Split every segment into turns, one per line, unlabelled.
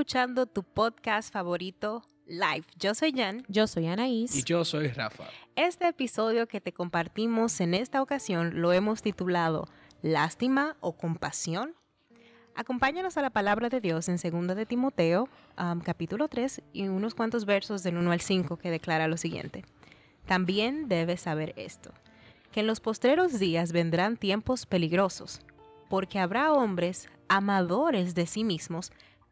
escuchando tu podcast favorito, Live. Yo soy Jan.
Yo soy Anaís.
Y yo soy Rafa.
Este episodio que te compartimos en esta ocasión lo hemos titulado Lástima o Compasión. Acompáñanos a la palabra de Dios en 2 de Timoteo, um, capítulo 3, y unos cuantos versos del 1 al 5 que declara lo siguiente. También debes saber esto, que en los postreros días vendrán tiempos peligrosos, porque habrá hombres amadores de sí mismos,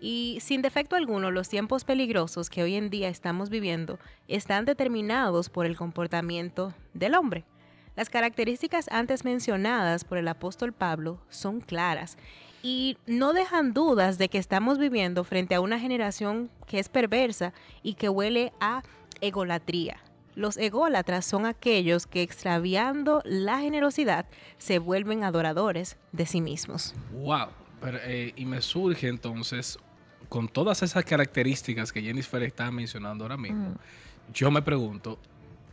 Y sin defecto alguno, los tiempos peligrosos que hoy en día estamos viviendo están determinados por el comportamiento del hombre. Las características antes mencionadas por el apóstol Pablo son claras y no dejan dudas de que estamos viviendo frente a una generación que es perversa y que huele a egolatría. Los ególatras son aquellos que extraviando la generosidad se vuelven adoradores de sí mismos.
Wow. Eh, y me surge entonces, con todas esas características que Jennifer está mencionando ahora mismo, yo me pregunto,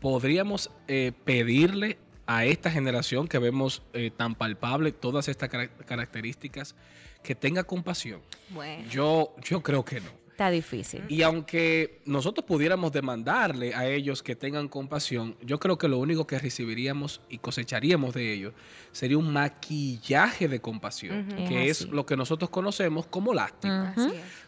¿podríamos eh, pedirle a esta generación que vemos eh, tan palpable todas estas características que tenga compasión?
Bueno.
Yo, yo creo que no.
Está difícil.
Y aunque nosotros pudiéramos demandarle a ellos que tengan compasión, yo creo que lo único que recibiríamos y cosecharíamos de ellos sería un maquillaje de compasión, que es, lo que nosotros conocemos como lástima.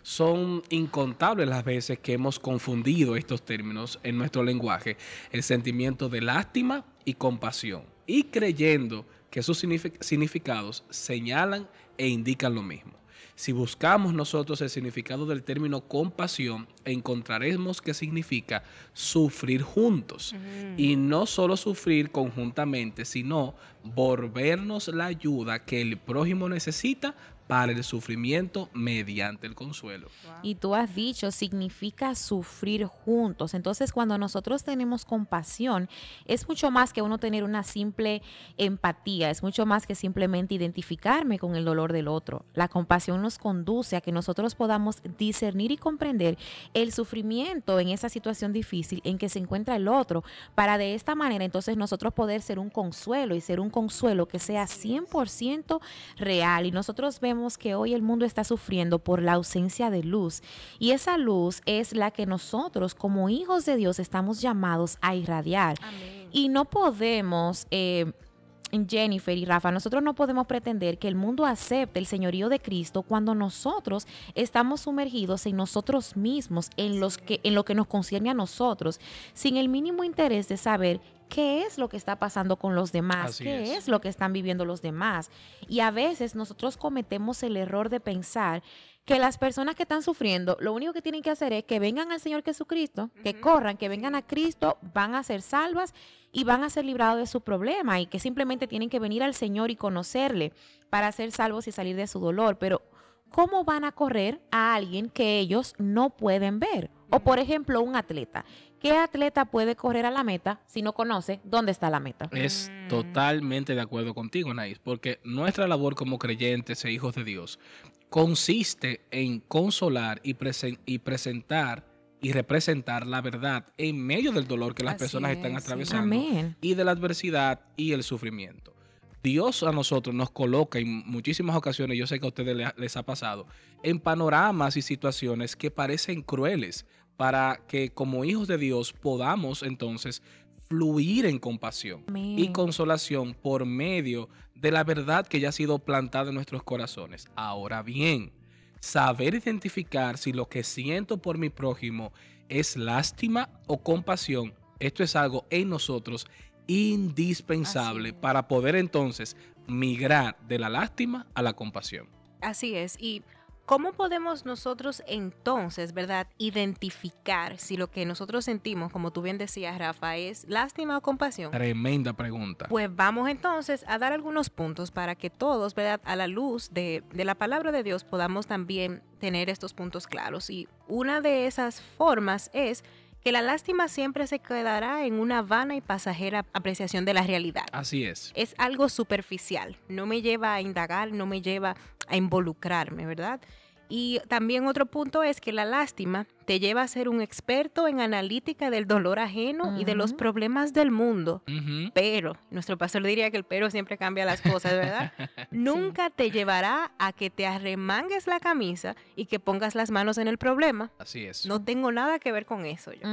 Son incontables las veces que hemos confundido estos términos en nuestro lenguaje, el sentimiento de lástima y compasión, y creyendo que sus significados señalan e indican lo mismo. Si buscamos nosotros el significado del término compasión, encontraremos que significa sufrir juntos. Y no solo sufrir conjuntamente, sino volvernos la ayuda que el prójimo necesita para el sufrimiento mediante el consuelo.
Y tú has dicho, significa sufrir juntos. Entonces, cuando nosotros tenemos compasión, es mucho más que uno tener una simple empatía, es mucho más que simplemente identificarme con el dolor del otro. La compasión nos conduce a que nosotros podamos discernir y comprender el sufrimiento en esa situación difícil en que se encuentra el otro, para de esta manera entonces nosotros poder ser un consuelo y ser un consuelo que sea 100% real. Y nosotros vemos que hoy el mundo está sufriendo por la ausencia de luz y esa luz es la que nosotros como hijos de Dios estamos llamados a irradiar. Y no podemos... Eh, Jennifer y Rafa, nosotros no podemos pretender que el mundo acepte el señorío de Cristo cuando nosotros estamos sumergidos en nosotros mismos, en, los que, en lo que nos concierne a nosotros, sin el mínimo interés de saber qué es lo que está pasando con los demás, qué es. lo que están viviendo los demás. Y a veces nosotros cometemos el error de pensar que las personas que están sufriendo, lo único que tienen que hacer es que vengan al Señor Jesucristo, que corran, que vengan a Cristo, van a ser salvas y van a ser librados de su problema y que simplemente tienen que venir al Señor y conocerle para ser salvos y salir de su dolor. Pero, ¿cómo van a correr a alguien que ellos no pueden ver? O, por ejemplo, un atleta ¿Qué atleta puede correr a la meta si no conoce dónde está la meta?
Es totalmente de acuerdo contigo, Naís, porque nuestra labor como creyentes e hijos de Dios consiste en consolar y, y presentar y representar la verdad en medio del dolor que las personas están atravesando y de la adversidad y el sufrimiento. Dios a nosotros nos coloca en muchísimas ocasiones, yo sé que a ustedes les ha pasado, en panoramas y situaciones que parecen crueles, para que como hijos de Dios podamos entonces fluir en compasión y consolación por medio de la verdad que ya ha sido plantada en nuestros corazones. Ahora bien, saber identificar si lo que siento por mi prójimo es lástima o compasión, esto es algo en nosotros indispensable para poder entonces migrar de la lástima a la compasión.
Así es, y ¿Cómo podemos nosotros entonces, verdad, identificar si lo que nosotros sentimos, como tú bien decías, Rafa, es lástima o compasión?
Tremenda pregunta.
Pues vamos entonces a dar algunos puntos para que todos, ¿verdad? A la luz de, de, la palabra de Dios podamos también tener estos puntos claros. Y una de esas formas es que la lástima siempre se quedará en una vana y pasajera apreciación de la realidad.
Así es.
Es algo superficial, no me lleva a indagar, no me lleva a involucrarme, ¿verdad? Y también otro punto es que la lástima te lleva a ser un experto en analítica del dolor ajeno y de los problemas del mundo. Pero, nuestro pastor diría que el pero siempre cambia las cosas, ¿verdad? Nunca te llevará a que te arremangues la camisa y que pongas las manos en el problema.
Así es.
No tengo nada que ver con eso yo.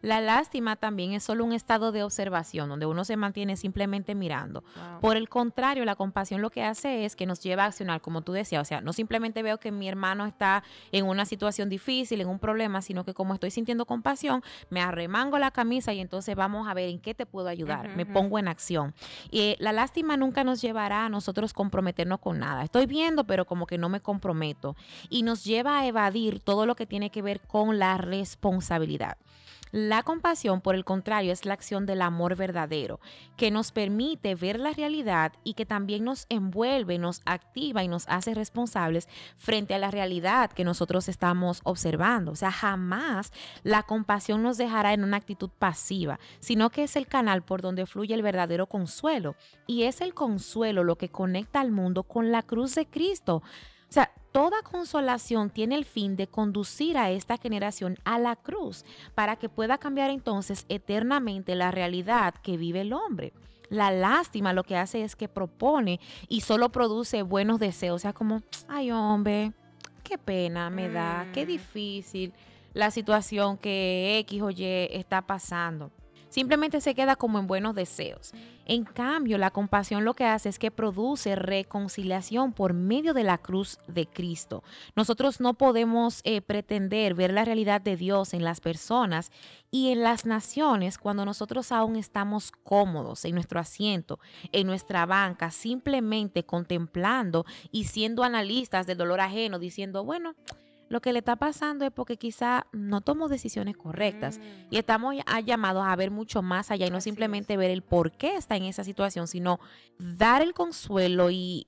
La lástima también es solo un estado de observación donde uno se mantiene simplemente mirando. Por el contrario, la compasión lo que hace es que nos lleva a accionar, como tú decías, o sea, no simplemente veo que mi hermano está en una situación difícil, en un problema, sino que como estoy sintiendo compasión, me arremango la camisa y entonces vamos a ver en qué te puedo ayudar. me pongo en acción. Y eh, la lástima nunca nos llevará a nosotros comprometernos con nada. Estoy viendo, pero como que no me comprometo. Y nos lleva a evadir todo lo que tiene que ver con la responsabilidad. La compasión, por el contrario, es la acción del amor verdadero, que nos permite ver la realidad y que también nos envuelve, nos activa y nos hace responsables frente a la realidad que nosotros estamos observando. O sea, jamás la compasión nos dejará en una actitud pasiva, sino que es el canal por donde fluye el verdadero consuelo. Y es el consuelo lo que conecta al mundo con la cruz de Cristo. O sea, toda consolación tiene el fin de conducir a esta generación a la cruz para que pueda cambiar entonces eternamente la realidad que vive el hombre. La lástima lo que hace es que propone y solo produce buenos deseos, o sea, como, ay hombre, qué pena me da, qué mm. difícil la situación que X o Y está pasando simplemente se queda como en buenos deseos. En cambio, la compasión lo que hace es que produce reconciliación por medio de la cruz de Cristo. Nosotros no podemos eh, pretender ver la realidad de Dios en las personas y en las naciones cuando nosotros aún estamos cómodos en nuestro asiento, en nuestra banca, simplemente contemplando y siendo analistas del dolor ajeno, diciendo, bueno, lo que le está pasando es porque quizá no tomó decisiones correctas y mm. estamos llamados a ver mucho más allá y no simplemente ver el por qué está en esa situación, sino dar el consuelo y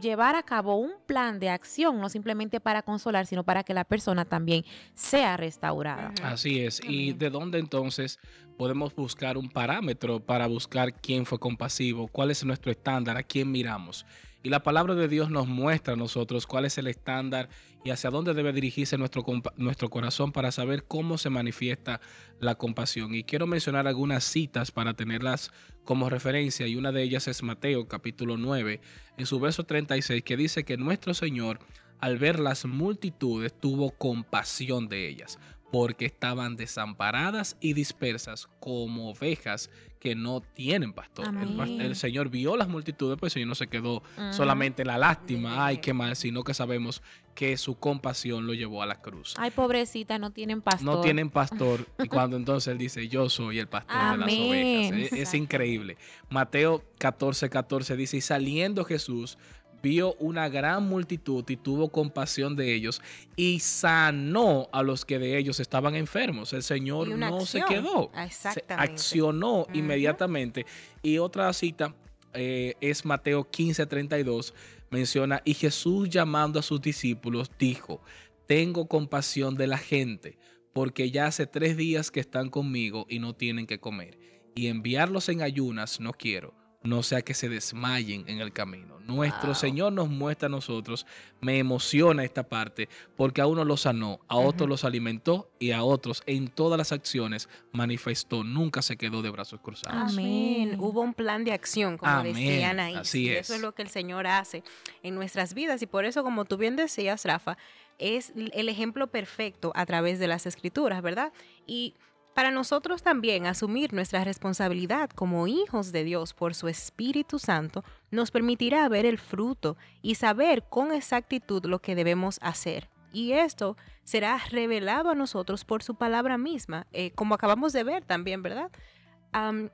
llevar a cabo un plan de acción, no simplemente para consolar, sino para que la persona también sea restaurada.
Así es. ¿Y de dónde entonces podemos buscar un parámetro para buscar quién fue compasivo? ¿Cuál es nuestro estándar? ¿A quién miramos? Y la palabra de Dios nos muestra a nosotros cuál es el estándar y hacia dónde debe dirigirse nuestro, nuestro corazón para saber cómo se manifiesta la compasión. Y quiero mencionar algunas citas para tenerlas como referencia y una de ellas es Mateo capítulo 9 en su verso 36 que dice que nuestro Señor al ver las multitudes tuvo compasión de ellas porque estaban desamparadas y dispersas como ovejas que no tienen pastor. El, Señor vio las multitudes, pues el Señor no se quedó solamente en la lástima, ay, qué mal, sino que sabemos que su compasión lo llevó a la cruz.
Ay, pobrecita, no tienen pastor.
No tienen pastor. y cuando entonces Él dice, yo soy el pastor de las ovejas. Es, increíble. Mateo 14, 14 dice, y saliendo Jesús vio una gran multitud y tuvo compasión de ellos y sanó a los que de ellos estaban enfermos. El Señor no se quedó, se accionó inmediatamente. Y otra cita eh, es Mateo 15, 32, menciona, y Jesús llamando a sus discípulos dijo, tengo compasión de la gente, porque ya hace tres días que están conmigo y no tienen que comer, y enviarlos en ayunas no quiero no sea que se desmayen en el camino. Nuestro Señor nos muestra a nosotros, me emociona esta parte, porque a uno lo sanó, a otros los alimentó y a otros en todas las acciones manifestó, nunca se quedó de brazos cruzados.
Amén. Hubo un plan de acción, como decían ahí. Así es. Eso es lo que el Señor hace en nuestras vidas y por eso, como tú bien decías, Rafa, es el ejemplo perfecto a través de las escrituras, ¿verdad? Y para nosotros también asumir nuestra responsabilidad como hijos de Dios por su Espíritu Santo nos permitirá ver el fruto y saber con exactitud lo que debemos hacer. Y esto será revelado a nosotros por su palabra misma, eh, como acabamos de ver también, ¿verdad?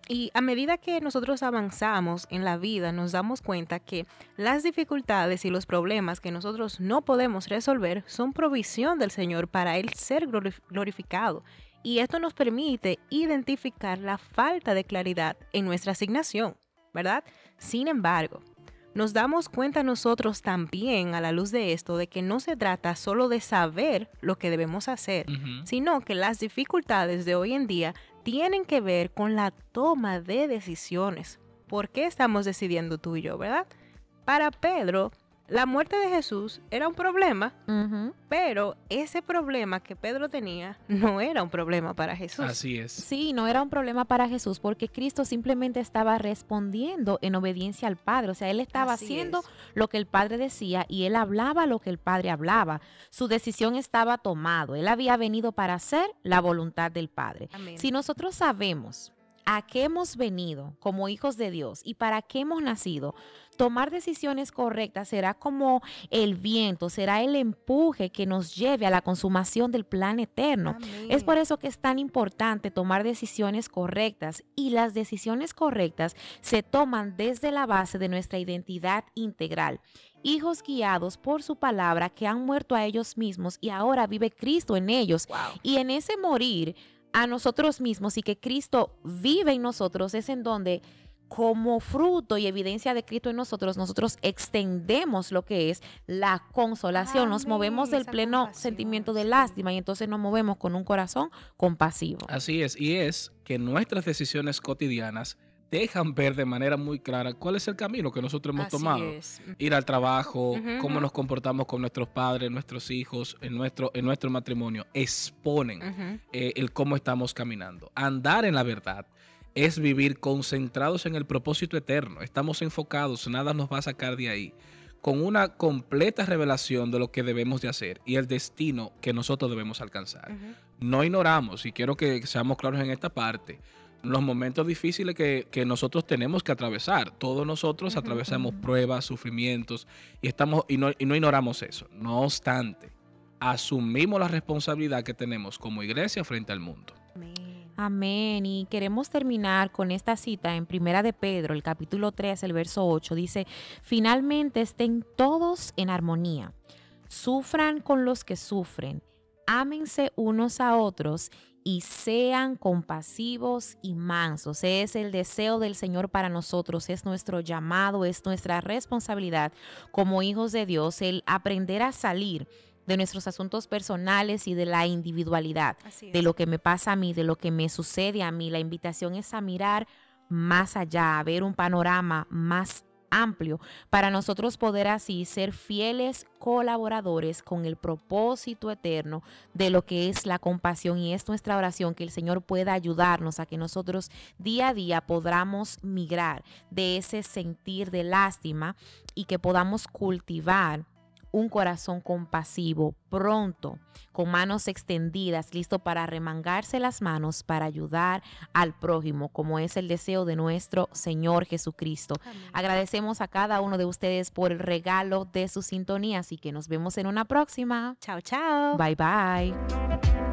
Y a medida que nosotros avanzamos en la vida, nos damos cuenta que las dificultades y los problemas que nosotros no podemos resolver son provisión del Señor para Él ser glorif- glorificado. Y esto nos permite identificar la falta de claridad en nuestra asignación, ¿verdad? Sin embargo, nos damos cuenta nosotros también a la luz de esto de que no se trata solo de saber lo que debemos hacer, sino que las dificultades de hoy en día tienen que ver con la toma de decisiones. ¿Por qué estamos decidiendo tú y yo, verdad? Para Pedro, la muerte de Jesús era un problema, pero ese problema que Pedro tenía no era un problema para Jesús.
Así es.
Sí, no era un problema para Jesús porque Cristo simplemente estaba respondiendo en obediencia al Padre. O sea, él estaba
Así
haciendo
es.
lo que el Padre decía y él hablaba lo que el Padre hablaba. Su decisión estaba tomado. Él había venido para hacer la voluntad del Padre.
Amén.
Si nosotros sabemos a qué hemos venido como hijos de Dios y para qué hemos nacido, tomar decisiones correctas será como el viento, será el empuje que nos lleve a la consumación del plan eterno. Es por eso que es tan importante tomar decisiones correctas y las decisiones correctas se toman desde la base de nuestra identidad integral. Hijos guiados por su palabra que han muerto a ellos mismos y ahora vive Cristo en ellos.
Wow.
Y en ese morir a nosotros mismos y que Cristo vive en nosotros es en donde como fruto y evidencia de Cristo en nosotros, nosotros extendemos lo que es la consolación. Nos movemos del
esa
pleno sentimiento de
sí.
lástima y entonces nos movemos con un corazón compasivo.
Así es. Y es que nuestras decisiones cotidianas dejan ver de manera muy clara cuál es el camino que nosotros hemos
Así
tomado.
es.
Ir al trabajo, cómo nos comportamos con nuestros padres, nuestros hijos, en nuestro, en nuestro matrimonio, exponen
Ujú.
eh, el cómo estamos caminando. Andar en la verdad es vivir concentrados en el propósito eterno. Estamos enfocados, nada nos va a sacar de ahí. Con una completa revelación de lo que debemos de hacer y el destino que nosotros debemos alcanzar. No ignoramos, y quiero que seamos claros en esta parte, los momentos difíciles que, que nosotros tenemos que atravesar. Todos nosotros atravesamos pruebas, sufrimientos, y, estamos, y, no, y no ignoramos eso. No obstante, asumimos la responsabilidad que tenemos como iglesia frente al mundo.
Amén.
Amén. Y queremos terminar con esta cita en Primera de Pedro, el capítulo 3, el verso 8. Dice, finalmente estén todos en armonía. Sufran con los que sufren. Ámense unos a otros y sean compasivos y mansos. Es el deseo del Señor para nosotros, es nuestro llamado, es nuestra responsabilidad como hijos de Dios el aprender a salir de nuestros asuntos personales y de la individualidad de lo que me pasa a mí, de lo que me sucede a mí. La invitación es a mirar más allá, a ver un panorama más amplio para nosotros poder así ser fieles colaboradores con el propósito eterno de lo que es la compasión y es nuestra oración que el Señor pueda ayudarnos a que nosotros día a día podamos migrar de ese sentir de lástima y que podamos cultivar un corazón compasivo, pronto, con manos extendidas, listo para remangarse las manos para ayudar al prójimo, como es el deseo de nuestro Señor Jesucristo.
Amén.
Agradecemos a cada uno de ustedes por el regalo de su sintonía, así que nos vemos en una próxima.
Chao, chao.
Bye bye.